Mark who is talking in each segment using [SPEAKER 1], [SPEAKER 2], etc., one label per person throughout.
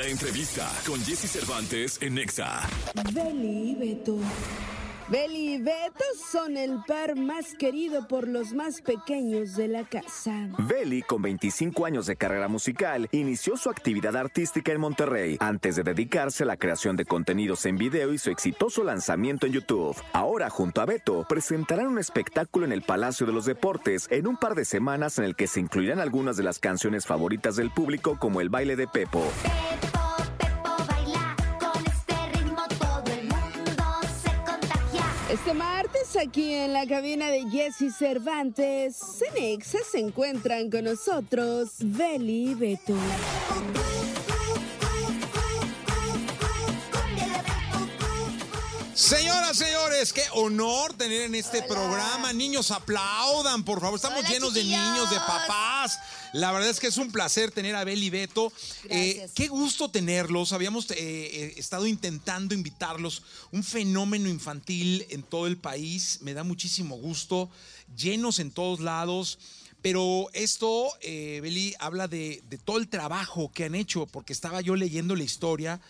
[SPEAKER 1] La entrevista con Jesse Cervantes en Nexa.
[SPEAKER 2] Beli y Beto. Beli y Beto son el par más querido por los más pequeños de la casa.
[SPEAKER 3] Beli, con 25 años de carrera musical, inició su actividad artística en Monterrey antes de dedicarse a la creación de contenidos en video y su exitoso lanzamiento en YouTube. Ahora, junto a Beto, presentarán un espectáculo en el Palacio de los Deportes en un par de semanas en el que se incluirán algunas de las canciones favoritas del público como el baile de Pepo.
[SPEAKER 4] Pepo, Este
[SPEAKER 2] martes, aquí en la cabina de Jesse Cervantes, en Exa se encuentran con nosotros Beli y Beto.
[SPEAKER 5] Señoras, señores, qué honor tener en este programa. Niños, aplaudan, por favor. Estamos
[SPEAKER 6] Hola,
[SPEAKER 5] llenos de niños, de papás. La verdad es que es un placer tener a Bel y Beto. Eh, qué gusto tenerlos. Habíamos eh, eh, estado intentando invitarlos. Un fenómeno infantil en todo el país. Me da muchísimo gusto. Llenos en todos lados. Pero esto, eh, Beli, habla de, de todo el trabajo que han hecho, porque estaba yo leyendo la historia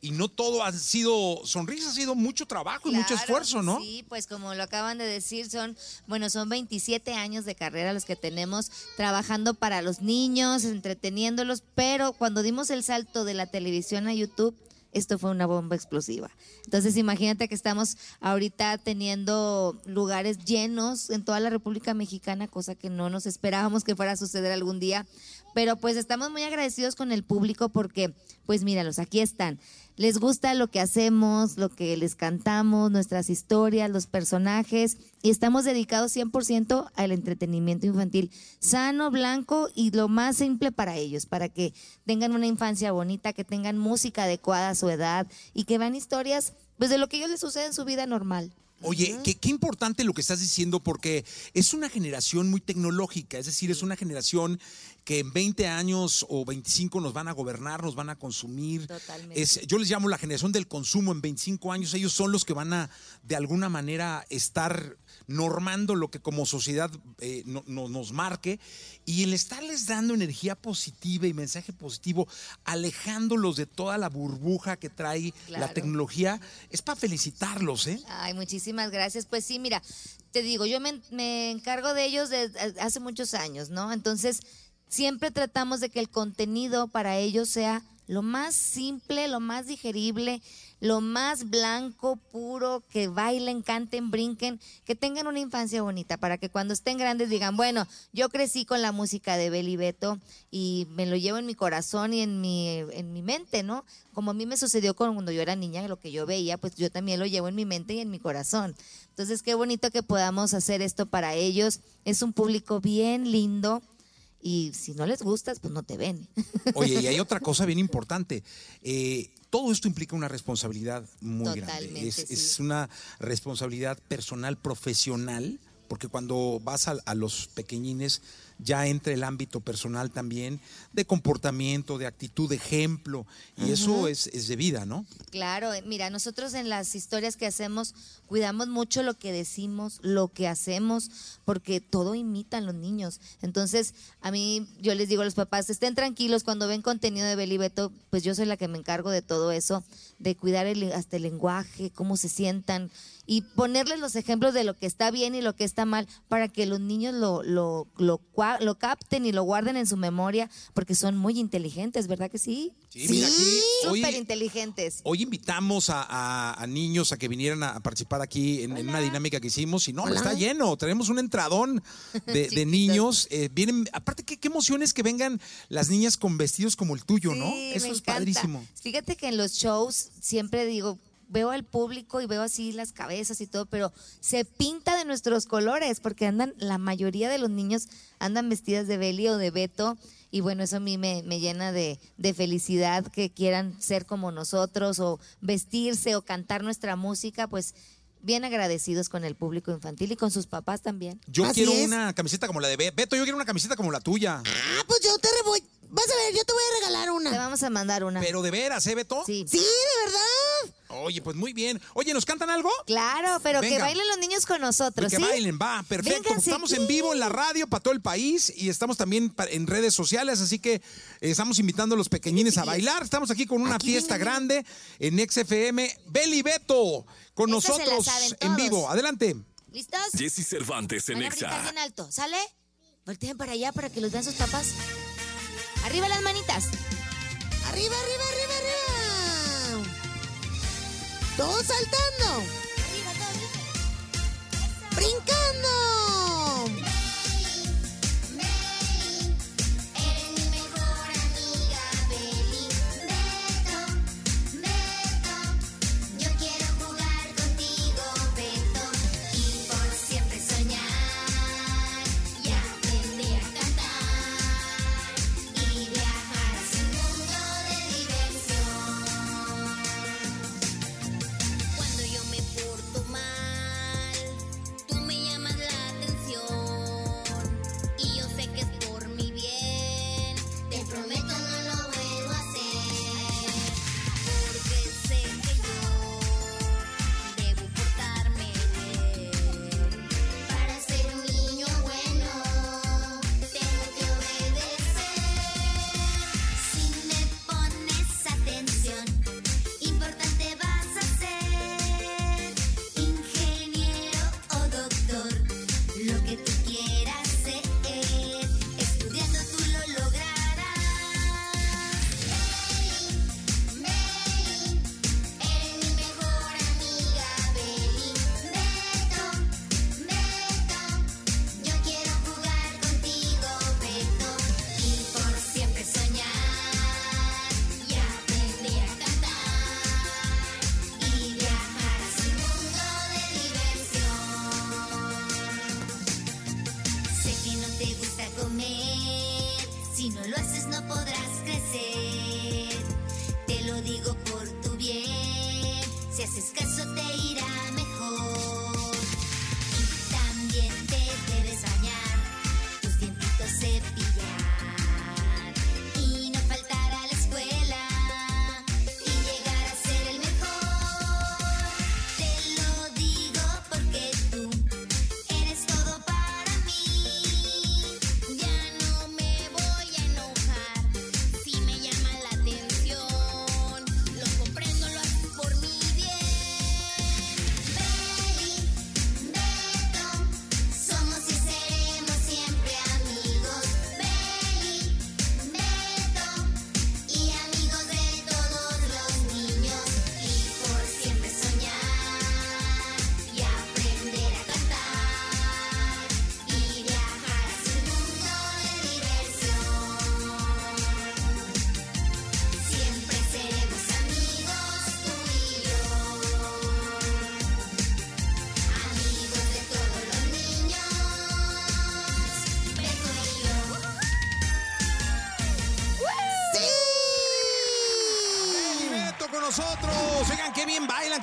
[SPEAKER 5] y no todo ha sido sonrisa, ha sido mucho trabajo y mucho esfuerzo, ¿no?
[SPEAKER 6] Sí, pues como lo acaban de decir, son, bueno, son 27 años de carrera los que tenemos trabajando para los niños, entreteniéndolos, pero cuando dimos el salto de la televisión a YouTube, esto fue una bomba explosiva. Entonces imagínate que estamos ahorita teniendo lugares llenos en toda la República Mexicana, cosa que no nos esperábamos que fuera a suceder algún día. Pero pues estamos muy agradecidos con el público porque, pues míralos, aquí están. Les gusta lo que hacemos, lo que les cantamos, nuestras historias, los personajes y estamos dedicados 100% al entretenimiento infantil sano, blanco y lo más simple para ellos, para que tengan una infancia bonita, que tengan música adecuada a su edad y que vean historias pues de lo que a ellos les sucede en su vida normal.
[SPEAKER 5] Oye, qué, qué importante lo que estás diciendo porque es una generación muy tecnológica, es decir, es una generación que en 20 años o 25 nos van a gobernar, nos van a consumir.
[SPEAKER 6] Totalmente.
[SPEAKER 5] Es, yo les llamo la generación del consumo en 25 años, ellos son los que van a de alguna manera estar normando lo que como sociedad eh, no- no- nos marque y el estarles dando energía positiva y mensaje positivo, alejándolos de toda la burbuja que trae la tecnología, es para felicitarlos, ¿eh?
[SPEAKER 6] Ay, muchísimas gracias. Pues sí, mira, te digo, yo me, me encargo de ellos desde hace muchos años, ¿no? Entonces, siempre tratamos de que el contenido para ellos sea lo más simple, lo más digerible, lo más blanco, puro, que bailen, canten, brinquen, que tengan una infancia bonita, para que cuando estén grandes digan, bueno, yo crecí con la música de Beli Beto y me lo llevo en mi corazón y en mi, en mi mente, ¿no? Como a mí me sucedió cuando yo era niña, lo que yo veía, pues yo también lo llevo en mi mente y en mi corazón. Entonces, qué bonito que podamos hacer esto para ellos. Es un público bien lindo y si no les gustas, pues no te ven.
[SPEAKER 5] Oye, y hay otra cosa bien importante. Eh, todo esto implica una responsabilidad muy grande. Es,
[SPEAKER 6] sí.
[SPEAKER 5] es una responsabilidad personal, profesional, porque cuando vas a, a los pequeñines ya entra el ámbito personal también, de comportamiento, de actitud, de ejemplo, y eso es, es de vida, ¿no?
[SPEAKER 6] Claro, eh, mira, nosotros en las historias que hacemos cuidamos mucho lo que decimos, lo que hacemos, porque todo imitan los niños. Entonces, a mí yo les digo a los papás, estén tranquilos cuando ven contenido de Beli Beto, pues yo soy la que me encargo de todo eso, de cuidar el, hasta el lenguaje, cómo se sientan y ponerles los ejemplos de lo que está bien y lo que está mal para que los niños lo, lo, lo, lo capten y lo guarden en su memoria, porque son muy inteligentes, ¿verdad que sí?
[SPEAKER 5] Sí, mira, aquí hoy-
[SPEAKER 6] súper inteligentes.
[SPEAKER 5] Hoy invitamos a, a- a niños a que vinieran a participar aquí en, en una dinámica que hicimos y no, está lleno. Tenemos un entradón de, de niños. eh, vienen, aparte, qué, qué emociones que vengan las niñas con vestidos como el tuyo, ¿no? Eso
[SPEAKER 6] me
[SPEAKER 5] es
[SPEAKER 6] encanta.
[SPEAKER 5] padrísimo.
[SPEAKER 6] Fíjate que en los shows siempre digo, veo al público y veo así las cabezas y todo, pero se pinta de nuestros colores, porque andan, la mayoría de los niños andan vestidas de Beli o de Beto. Y bueno, eso a mí me, me llena de, de felicidad que quieran ser como nosotros o vestirse o cantar nuestra música, pues bien agradecidos con el público infantil y con sus papás también.
[SPEAKER 5] Yo
[SPEAKER 7] Así
[SPEAKER 5] quiero
[SPEAKER 7] es.
[SPEAKER 5] una camiseta como la de Be- Beto, yo quiero una camiseta como la tuya.
[SPEAKER 7] Ah, pues yo te voy. Vas a ver, yo te voy a regalar
[SPEAKER 6] Te
[SPEAKER 7] una.
[SPEAKER 6] vamos a mandar una.
[SPEAKER 5] Pero de veras, ¿eh, Beto?
[SPEAKER 6] Sí.
[SPEAKER 7] Sí, de verdad.
[SPEAKER 5] Oye, pues muy bien. Oye, ¿nos cantan algo?
[SPEAKER 8] Claro, pero que bailen los niños con nosotros,
[SPEAKER 5] Que
[SPEAKER 8] ¿sí?
[SPEAKER 5] bailen, va, perfecto.
[SPEAKER 8] Vénganse
[SPEAKER 5] estamos
[SPEAKER 8] aquí.
[SPEAKER 5] en vivo en la radio para todo el país y estamos también en redes sociales, así que eh, estamos invitando a los pequeñines a bailar. Estamos aquí con una
[SPEAKER 8] Aquí
[SPEAKER 5] fiesta grande en XFM. Beli Beto con
[SPEAKER 8] Esta
[SPEAKER 5] nosotros en vivo. Adelante.
[SPEAKER 8] ¿Listos?
[SPEAKER 1] Jesse Cervantes en Exa.
[SPEAKER 8] bien alto, ¿sale? Volteen para allá para que los vean sus papás. Arriba las manitas.
[SPEAKER 6] Arriba, arriba. Todos saltando. Brincando.
[SPEAKER 4] Bien,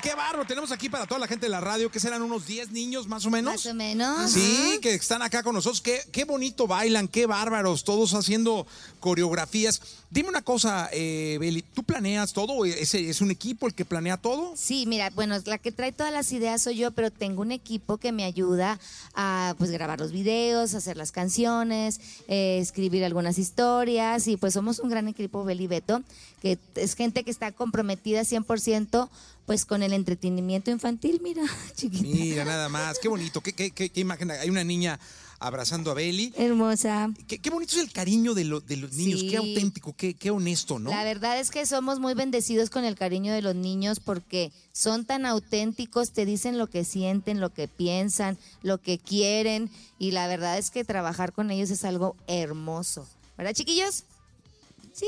[SPEAKER 5] qué barro. Tenemos aquí para toda la gente de la radio, que serán unos 10 niños más o menos.
[SPEAKER 8] Más o menos.
[SPEAKER 5] Sí, que están acá con nosotros. Qué, qué bonito bailan, qué bárbaros, todos haciendo coreografías. Dime una cosa, eh, Beli, ¿tú planeas todo? ¿Es, ¿Es un equipo el que planea todo?
[SPEAKER 8] Sí, mira, bueno, la que trae todas las ideas soy yo, pero tengo un equipo que me ayuda a pues grabar los videos, hacer las canciones, eh, escribir algunas historias y pues somos un gran equipo Beli Beto, que es gente que está comprometida 100% pues con el entretenimiento infantil, mira, chiquita.
[SPEAKER 5] Mira, nada más, qué bonito, qué, qué- qué- qué imagen. Hay una niña abrazando a Beli.
[SPEAKER 8] Hermosa.
[SPEAKER 5] Qué, qué bonito es el cariño de, lo- de los niños,
[SPEAKER 8] Sí.
[SPEAKER 5] qué auténtico, qué, qué honesto, ¿no?
[SPEAKER 8] La verdad es que somos muy bendecidos con el cariño de los niños porque son tan auténticos, te dicen lo que sienten, lo que piensan, lo que quieren y la verdad es que trabajar con ellos es algo hermoso. ¿Verdad, chiquillos? Sí.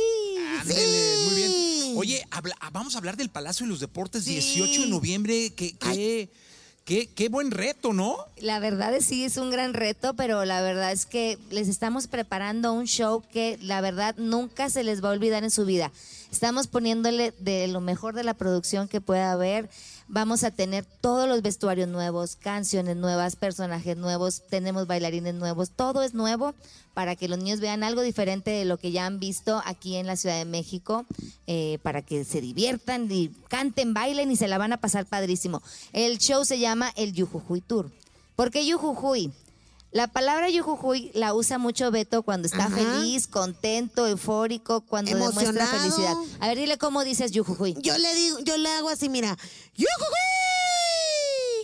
[SPEAKER 5] Ándele, muy bien. Oye, habla- ah, vamos a hablar del Palacio de los Deportes,
[SPEAKER 8] Sí.
[SPEAKER 5] 18 de noviembre. Qué, qué, qué, qué buen reto, ¿no?
[SPEAKER 8] La verdad es sí es un gran reto, pero la verdad es que les estamos preparando un show que la verdad nunca se les va a olvidar en su vida.
[SPEAKER 6] Estamos poniéndole de lo mejor de la producción que pueda haber. Vamos a tener todos los vestuarios nuevos, canciones nuevas, personajes nuevos, tenemos bailarines nuevos, todo es nuevo para que los niños vean algo diferente de lo que ya han visto aquí en la Ciudad de México, eh, para que se diviertan y canten, bailen y se la van a pasar padrísimo. El show se llama el Yujujuy Tour. ¿Por qué Yujujuy? La palabra yujujuy la usa mucho Beto cuando está
[SPEAKER 7] Ajá.
[SPEAKER 6] feliz, contento, eufórico, cuando demuestra felicidad. A ver, dile cómo dices yujujuy.
[SPEAKER 7] Yo le digo, yo le hago así, mira. ¡Yujujuy!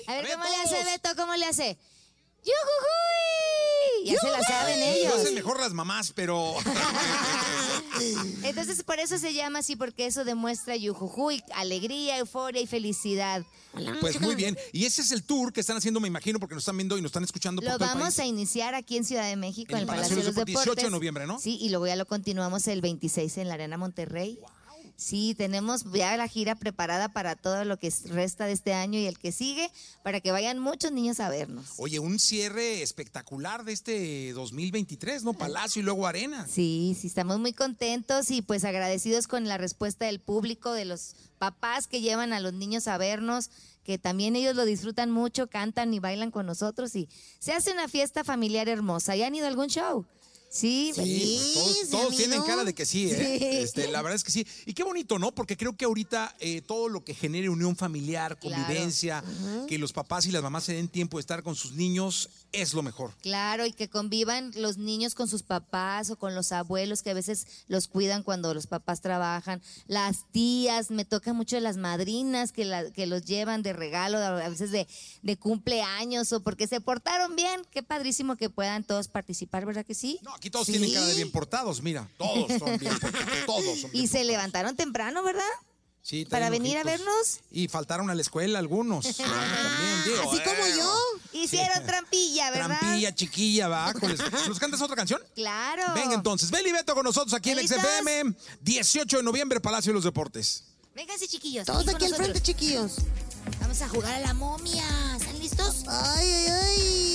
[SPEAKER 6] A ver, ¿cómo le hace. Beto? ¿Cómo le hace? ¡Yujujuy! Ya se la saben
[SPEAKER 5] Lo
[SPEAKER 6] ellos.
[SPEAKER 5] hacen mejor las mamás, pero
[SPEAKER 6] Entonces, por eso se llama así, porque eso demuestra yujujuy, alegría, euforia y felicidad.
[SPEAKER 5] pues muy bien. Y ese es el tour que están haciendo, me imagino, porque nos están viendo y nos están escuchando por
[SPEAKER 6] Lo
[SPEAKER 5] todo el
[SPEAKER 6] vamos
[SPEAKER 5] país.
[SPEAKER 6] a iniciar aquí en Ciudad de México,
[SPEAKER 5] En
[SPEAKER 6] en
[SPEAKER 5] el
[SPEAKER 6] el Palacio de los Deportes.
[SPEAKER 5] 18 de noviembre, ¿no?
[SPEAKER 6] Sí, y luego ya lo continuamos el 26 en la Arena Monterrey. Sí, tenemos ya la gira preparada para todo lo que resta de este año y el que sigue, para que vayan muchos niños a vernos.
[SPEAKER 5] Oye, un cierre espectacular de este 2023, ¿no? Palacio y luego Arena.
[SPEAKER 6] Sí, sí, estamos muy contentos y pues agradecidos con la respuesta del público, de los papás que llevan a los niños a vernos, que también ellos lo disfrutan mucho, cantan y bailan con nosotros y se hace una fiesta familiar hermosa. ¿Ya han ido a algún show? Sí,
[SPEAKER 7] Sí.
[SPEAKER 5] Todos,
[SPEAKER 7] sí,
[SPEAKER 5] todos tienen cara de que sí, ¿eh?
[SPEAKER 6] Sí.
[SPEAKER 5] Este, la verdad es que sí. Y qué bonito, ¿no? Porque creo que ahorita eh, todo lo que genere unión familiar,
[SPEAKER 6] Claro.
[SPEAKER 5] convivencia, que los papás y las mamás se den tiempo de estar con sus niños, es lo mejor.
[SPEAKER 6] Claro, y que convivan los niños con sus papás o con los abuelos que a veces los cuidan cuando los papás trabajan. Las tías, me toca mucho las madrinas que, la- que los llevan de regalo, a veces de, de cumpleaños o porque se portaron bien. Qué padrísimo que puedan todos participar, ¿verdad que sí?
[SPEAKER 5] No, aquí todos
[SPEAKER 7] Sí.
[SPEAKER 5] tienen cara de bien portados, mira. Todos son bien portados. Todos son bien
[SPEAKER 6] Y se levantaron temprano, ¿verdad?
[SPEAKER 5] Sí,
[SPEAKER 6] para venir a vernos.
[SPEAKER 5] Y faltaron a la escuela algunos. También, digo,
[SPEAKER 7] Así como
[SPEAKER 5] eh,
[SPEAKER 7] yo.
[SPEAKER 6] Hicieron trampilla, ¿verdad?
[SPEAKER 5] Trampilla, chiquilla, va. ¿Nos cantas otra canción?
[SPEAKER 6] Claro.
[SPEAKER 5] Venga entonces, Beli Beto con nosotros aquí en
[SPEAKER 6] ¿Listos?
[SPEAKER 5] XFM, 18 de noviembre, Palacio de los Deportes.
[SPEAKER 6] Vénganse, chiquillos.
[SPEAKER 7] Todos
[SPEAKER 6] con
[SPEAKER 7] aquí al
[SPEAKER 6] nosotros.
[SPEAKER 7] frente, chiquillos.
[SPEAKER 6] Vamos a jugar a la momia. ¿Están listos?
[SPEAKER 7] Ay, ay, ay.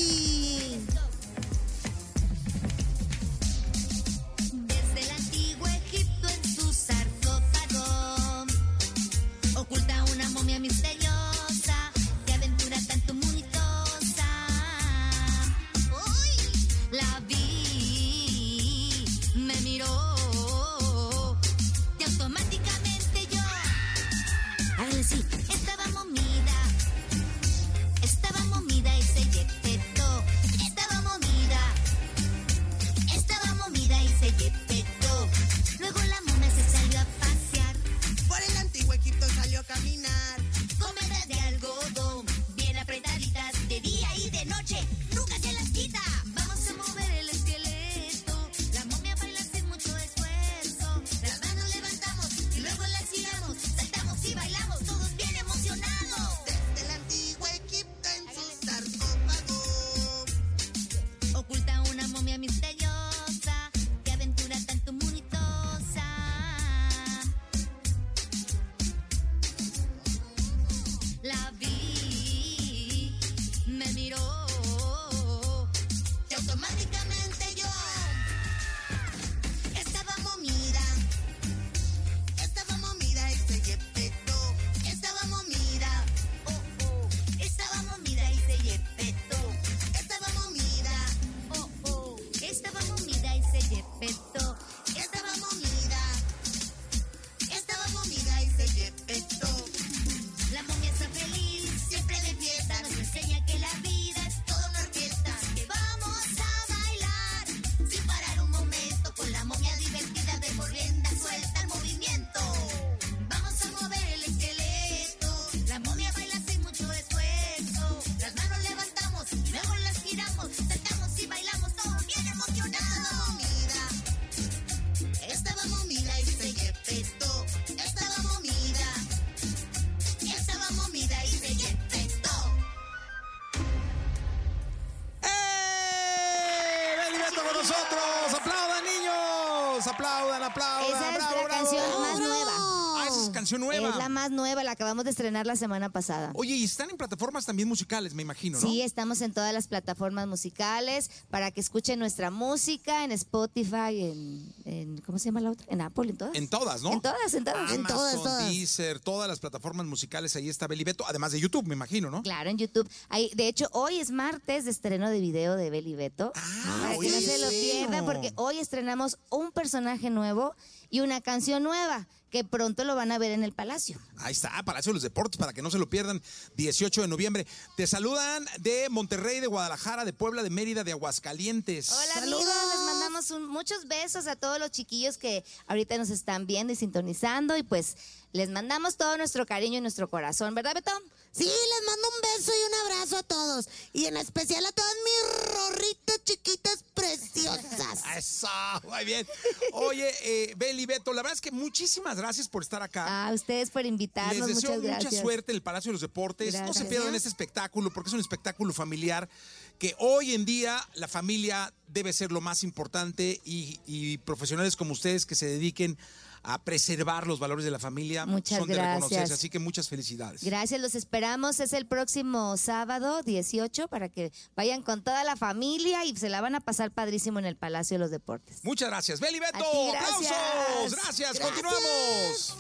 [SPEAKER 4] Una miró
[SPEAKER 5] ¡Aplaudan! ¡Aplaudan, aplaudan!
[SPEAKER 6] Esa es
[SPEAKER 5] bravo,
[SPEAKER 6] la
[SPEAKER 5] bravo!
[SPEAKER 6] canción más nueva.
[SPEAKER 5] Ah, canción nueva.
[SPEAKER 6] Es la más nueva, la acabamos de estrenar la semana pasada.
[SPEAKER 5] Oye, y están en plataformas también musicales, me imagino, ¿no?
[SPEAKER 6] Sí, estamos en todas las plataformas musicales para que escuchen nuestra música en Spotify, en, en- ¿cómo se llama la otra? En Apple, en todas.
[SPEAKER 5] En todas, ¿no?
[SPEAKER 6] En todas, en todas.
[SPEAKER 5] Amazon,
[SPEAKER 6] en todas, todas.
[SPEAKER 5] Deezer, todas las plataformas musicales, ahí está Beli Beto, además de YouTube, me imagino, ¿no?
[SPEAKER 6] Claro, en YouTube. Ahí, de hecho, hoy es martes de estreno de video de Beli Beto. para
[SPEAKER 5] hoy
[SPEAKER 6] que no se lo pierdan, porque hoy estrenamos un personaje nuevo y una canción nueva que pronto lo van a ver en el Palacio.
[SPEAKER 5] Ahí está, Palacio de los Deportes, para que no se lo pierdan, 18 de noviembre. Te saludan de Monterrey, de Guadalajara, de Puebla, de Mérida, de Aguascalientes.
[SPEAKER 6] Hola amigos, les mandamos un- muchos besos a todos los chiquillos que ahorita nos están viendo y sintonizando y pues les mandamos todo nuestro cariño y nuestro corazón, ¿verdad Beto?
[SPEAKER 7] Sí, les mando un beso y un abrazo a todos. Y en especial a todas mis rorritas chiquitas preciosas.
[SPEAKER 5] Eso, muy bien. Oye, eh, Beli Beto, la verdad es que muchísimas gracias por estar acá.
[SPEAKER 6] A ustedes por
[SPEAKER 5] Les
[SPEAKER 6] invitarnos,
[SPEAKER 5] deseo
[SPEAKER 6] muchas gracias.
[SPEAKER 5] mucha suerte en el Palacio de los Deportes. No se pierdan este espectáculo porque es un espectáculo familiar que hoy en día la familia debe ser lo más importante y, y profesionales como ustedes que se dediquen a preservar los valores de la familia
[SPEAKER 6] Muchas
[SPEAKER 5] son de
[SPEAKER 6] gracias.
[SPEAKER 5] reconocerse. Así que muchas felicidades.
[SPEAKER 6] Gracias, los esperamos. Es el próximo sábado 18 para que vayan con toda la familia y se la van a pasar padrísimo en el Palacio de los Deportes.
[SPEAKER 5] Muchas gracias. Beli Beto,
[SPEAKER 6] ti, gracias.
[SPEAKER 5] aplausos. gracias.
[SPEAKER 7] Gracias.
[SPEAKER 5] Continuamos.